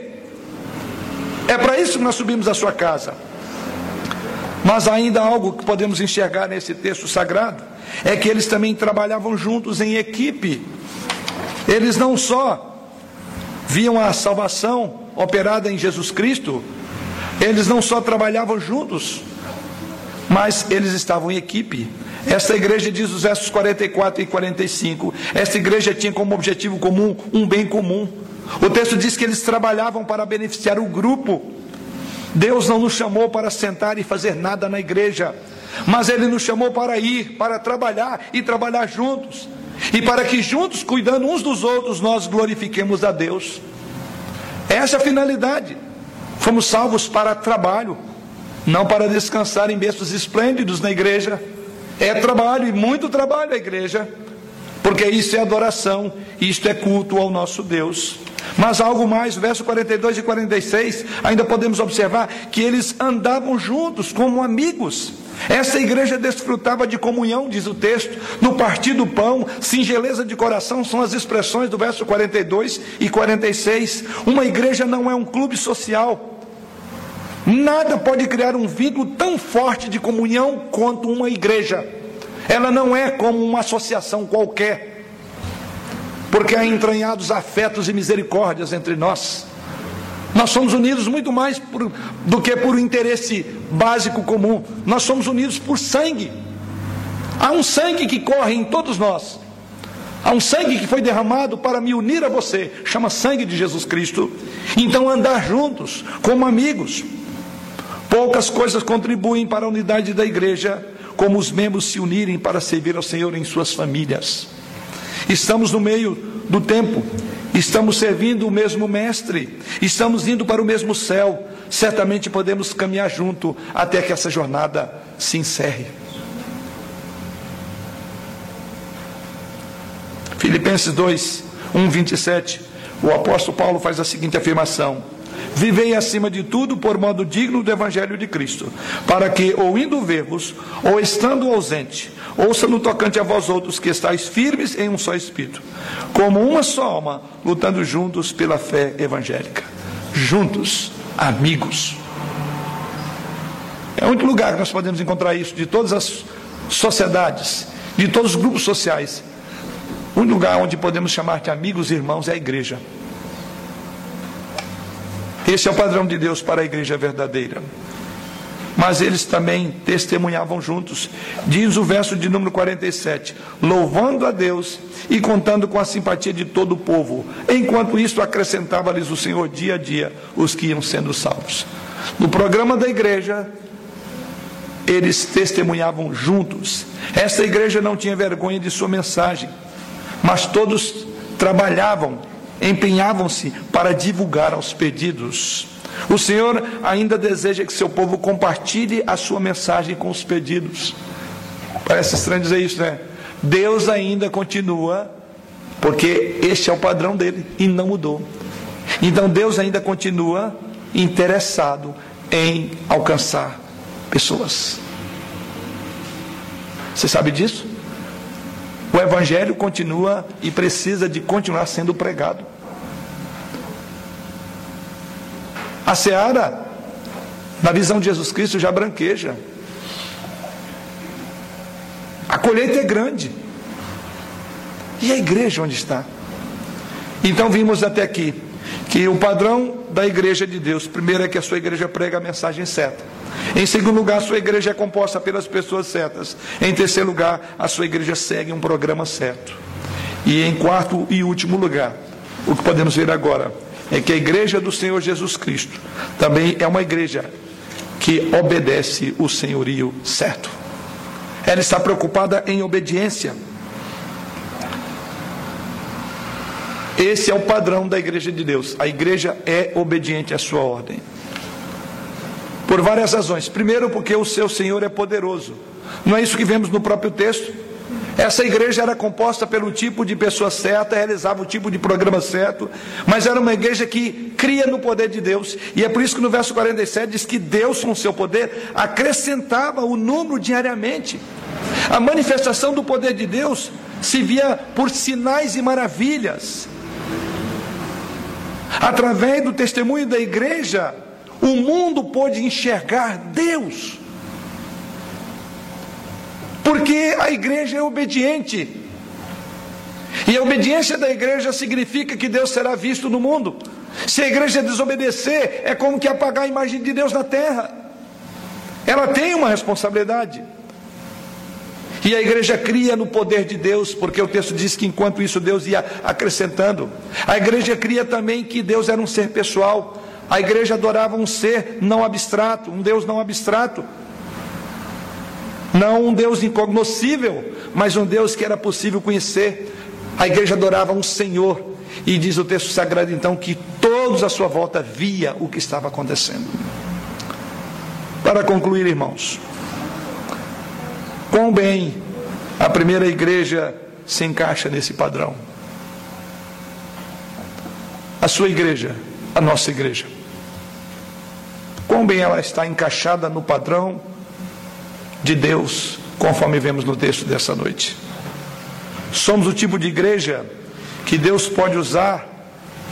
É para isso que nós subimos à sua casa. Mas ainda algo que podemos enxergar nesse texto sagrado é que eles também trabalhavam juntos em equipe. Eles não só viam a salvação operada em Jesus Cristo, eles não só trabalhavam juntos, mas eles estavam em equipe. Esta igreja diz os versos 44 e 45. Esta igreja tinha como objetivo comum um bem comum. O texto diz que eles trabalhavam para beneficiar o grupo. Deus não nos chamou para sentar e fazer nada na igreja, mas Ele nos chamou para ir, para trabalhar e trabalhar juntos. E para que juntos, cuidando uns dos outros, nós glorifiquemos a Deus. Essa é a finalidade. Fomos salvos para trabalho, não para descansar em berços esplêndidos na igreja. É trabalho e muito trabalho a igreja, porque isso é adoração, isto é culto ao nosso Deus. Mas algo mais, verso 42 e 46, ainda podemos observar que eles andavam juntos como amigos. Essa igreja desfrutava de comunhão, diz o texto, no partir do pão, singeleza de coração são as expressões do verso 42 e 46. Uma igreja não é um clube social. Nada pode criar um vínculo tão forte de comunhão quanto uma igreja. Ela não é como uma associação qualquer, porque há entranhados afetos e misericórdias entre nós. Nós somos unidos muito mais por, do que por interesse básico comum. Nós somos unidos por sangue. Há um sangue que corre em todos nós. Há um sangue que foi derramado para me unir a você, chama sangue de Jesus Cristo. Então andar juntos, como amigos. Poucas coisas contribuem para a unidade da igreja, como os membros se unirem para servir ao Senhor em suas famílias. Estamos no meio do tempo Estamos servindo o mesmo Mestre, estamos indo para o mesmo céu. Certamente podemos caminhar junto até que essa jornada se encerre. Filipenses 2, 1, 27. O apóstolo Paulo faz a seguinte afirmação: Vivei acima de tudo por modo digno do Evangelho de Cristo, para que, ou indo ver-vos, ou estando ausente, ouça no tocante a vós outros que estáis firmes em um só Espírito, como uma só alma, lutando juntos pela fé evangélica. Juntos, amigos. É o único lugar que nós podemos encontrar isso, de todas as sociedades, de todos os grupos sociais. O único lugar onde podemos chamar de amigos e irmãos é a igreja. Esse é o padrão de Deus para a igreja verdadeira. Mas eles também testemunhavam juntos. Diz o verso de número 47: louvando a Deus e contando com a simpatia de todo o povo. Enquanto isso, acrescentava-lhes o Senhor dia a dia os que iam sendo salvos. No programa da igreja, eles testemunhavam juntos. Esta igreja não tinha vergonha de sua mensagem, mas todos trabalhavam empenhavam-se para divulgar aos pedidos. O Senhor ainda deseja que seu povo compartilhe a sua mensagem com os pedidos. Parece estranho dizer isso, né? Deus ainda continua, porque este é o padrão dele e não mudou. Então Deus ainda continua interessado em alcançar pessoas. Você sabe disso? O Evangelho continua e precisa de continuar sendo pregado. A seara, na visão de Jesus Cristo, já branqueja. A colheita é grande. E a igreja onde está? Então vimos até aqui que o padrão da igreja de Deus, primeiro é que a sua igreja prega a mensagem certa. Em segundo lugar, a sua igreja é composta pelas pessoas certas. Em terceiro lugar, a sua igreja segue um programa certo. E em quarto e último lugar, o que podemos ver agora é que a igreja do Senhor Jesus Cristo também é uma igreja que obedece o senhorio certo. Ela está preocupada em obediência. Esse é o padrão da igreja de Deus. A igreja é obediente à sua ordem. Por várias razões. Primeiro, porque o seu Senhor é poderoso. Não é isso que vemos no próprio texto? Essa igreja era composta pelo tipo de pessoa certa, realizava o tipo de programa certo, mas era uma igreja que cria no poder de Deus. E é por isso que no verso 47 diz que Deus, com seu poder, acrescentava o número diariamente. A manifestação do poder de Deus se via por sinais e maravilhas. Através do testemunho da igreja, o mundo pôde enxergar Deus. Porque a igreja é obediente. E a obediência da igreja significa que Deus será visto no mundo. Se a igreja desobedecer, é como que apagar a imagem de Deus na terra. Ela tem uma responsabilidade. E a igreja cria no poder de Deus, porque o texto diz que enquanto isso Deus ia acrescentando. A igreja cria também que Deus era um ser pessoal. A igreja adorava um ser não abstrato, um Deus não abstrato. Não um Deus incognoscível, mas um Deus que era possível conhecer. A igreja adorava um Senhor. E diz o texto sagrado então que todos à sua volta via o que estava acontecendo. Para concluir, irmãos, quão bem a primeira igreja se encaixa nesse padrão. A sua igreja, a nossa igreja. Quão bem ela está encaixada no padrão de Deus, conforme vemos no texto dessa noite. Somos o tipo de igreja que Deus pode usar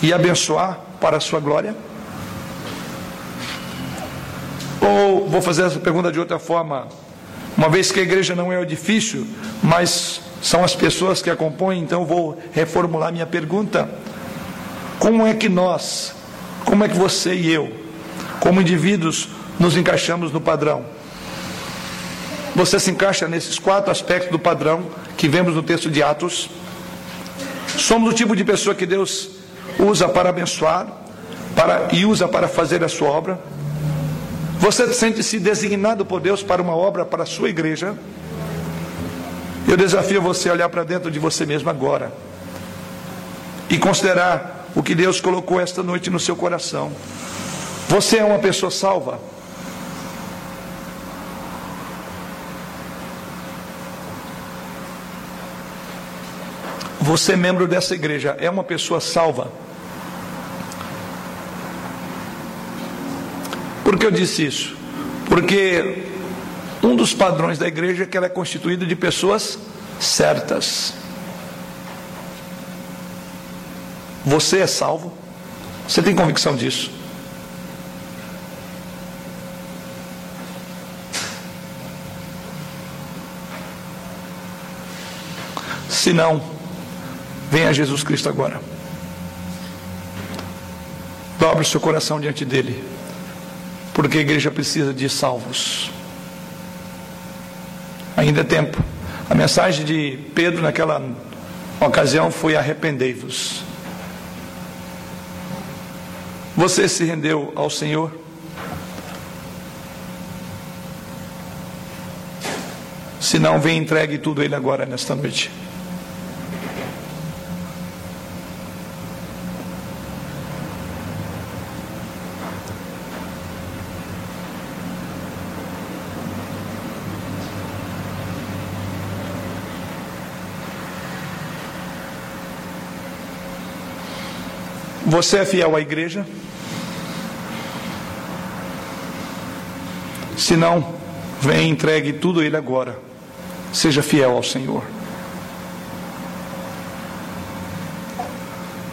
e abençoar para a sua glória? Ou vou fazer essa pergunta de outra forma, uma vez que a igreja não é o edifício, mas são as pessoas que a compõem, então vou reformular minha pergunta. Como é que nós, como é que você e eu, como indivíduos, nos encaixamos no padrão? Você se encaixa nesses quatro aspectos do padrão que vemos no texto de Atos. Somos o tipo de pessoa que Deus usa para abençoar para, e usa para fazer a sua obra. Você sente-se designado por Deus para uma obra para a sua igreja. Eu desafio você a olhar para dentro de você mesmo agora e considerar o que Deus colocou esta noite no seu coração. Você é uma pessoa salva. Você, membro dessa igreja, é uma pessoa salva. Por que eu disse isso? Porque um dos padrões da igreja é que ela é constituída de pessoas certas. Você é salvo? Você tem convicção disso? Se não, Venha Jesus Cristo agora. Dobre o seu coração diante dele. Porque a igreja precisa de salvos. Ainda é tempo. A mensagem de Pedro naquela ocasião foi: arrependei-vos. Você se rendeu ao Senhor? Se não, vem entregue tudo a Ele agora, nesta noite. Você é fiel à igreja? Se não, vem entregue tudo a Ele agora. Seja fiel ao Senhor.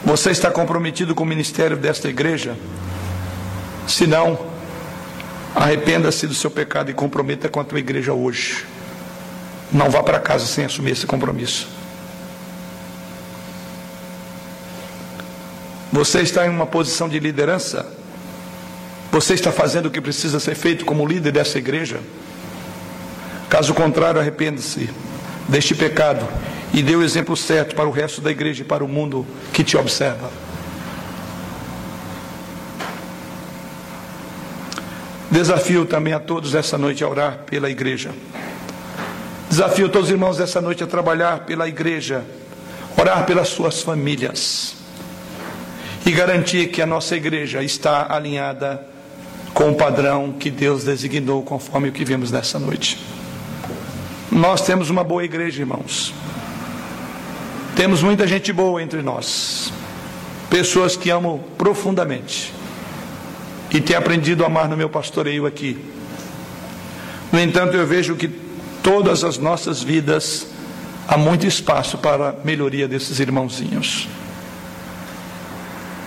Você está comprometido com o ministério desta igreja? Se não, arrependa-se do seu pecado e comprometa com a tua igreja hoje. Não vá para casa sem assumir esse compromisso. Você está em uma posição de liderança? Você está fazendo o que precisa ser feito como líder dessa igreja? Caso contrário, arrependa-se deste pecado e dê o exemplo certo para o resto da igreja e para o mundo que te observa. Desafio também a todos essa noite a orar pela igreja. Desafio todos os irmãos essa noite a trabalhar pela igreja, orar pelas suas famílias e garantir que a nossa igreja está alinhada com o padrão que Deus designou conforme o que vimos nessa noite. Nós temos uma boa igreja, irmãos. Temos muita gente boa entre nós. Pessoas que amo profundamente. E tenho aprendido a amar no meu pastoreio aqui. No entanto, eu vejo que todas as nossas vidas há muito espaço para melhoria desses irmãozinhos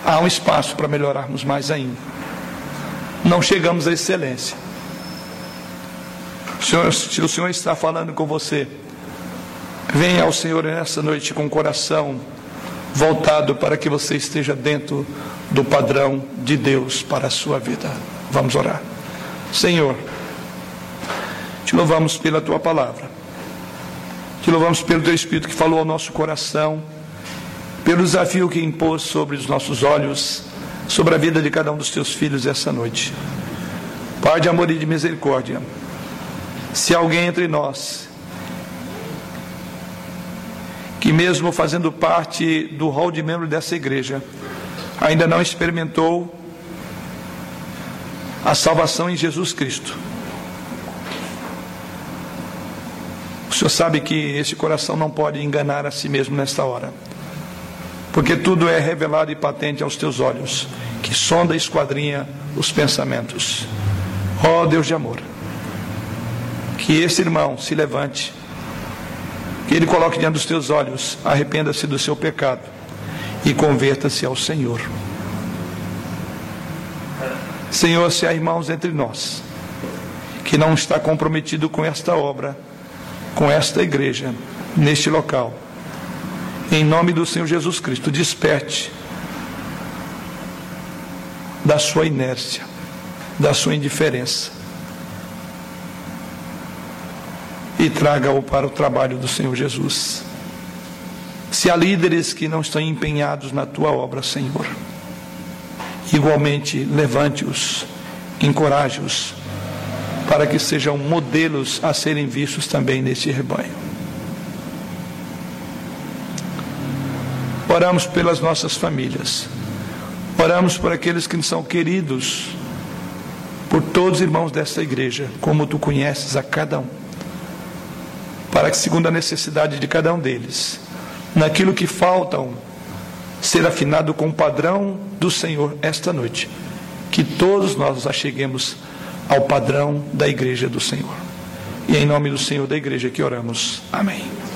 há um espaço para melhorarmos mais ainda. Não chegamos à excelência. Senhor, se o Senhor está falando com você, venha ao Senhor nessa noite com o coração voltado para que você esteja dentro do padrão de Deus para a sua vida. Vamos orar. Senhor, te louvamos pela tua palavra. Te louvamos pelo teu Espírito que falou ao nosso coração pelo desafio que impôs sobre os nossos olhos, sobre a vida de cada um dos teus filhos essa noite. Pai de amor e de misericórdia, se alguém entre nós, que mesmo fazendo parte do rol de membro dessa igreja, ainda não experimentou a salvação em Jesus Cristo. O Senhor sabe que esse coração não pode enganar a si mesmo nesta hora porque tudo é revelado e patente aos teus olhos, que sonda e esquadrinha os pensamentos. Ó oh, Deus de amor, que esse irmão se levante, que ele coloque diante dos teus olhos, arrependa-se do seu pecado e converta-se ao Senhor. Senhor, se há irmãos entre nós que não está comprometido com esta obra, com esta igreja, neste local, em nome do Senhor Jesus Cristo, desperte da sua inércia, da sua indiferença e traga-o para o trabalho do Senhor Jesus. Se há líderes que não estão empenhados na tua obra, Senhor, igualmente levante-os, encoraje-os, para que sejam modelos a serem vistos também nesse rebanho. Oramos pelas nossas famílias. Oramos por aqueles que são queridos, por todos os irmãos desta igreja, como tu conheces a cada um. Para que, segundo a necessidade de cada um deles, naquilo que faltam, ser afinado com o padrão do Senhor esta noite. Que todos nós nos acheguemos ao padrão da igreja do Senhor. E é em nome do Senhor da igreja que oramos. Amém.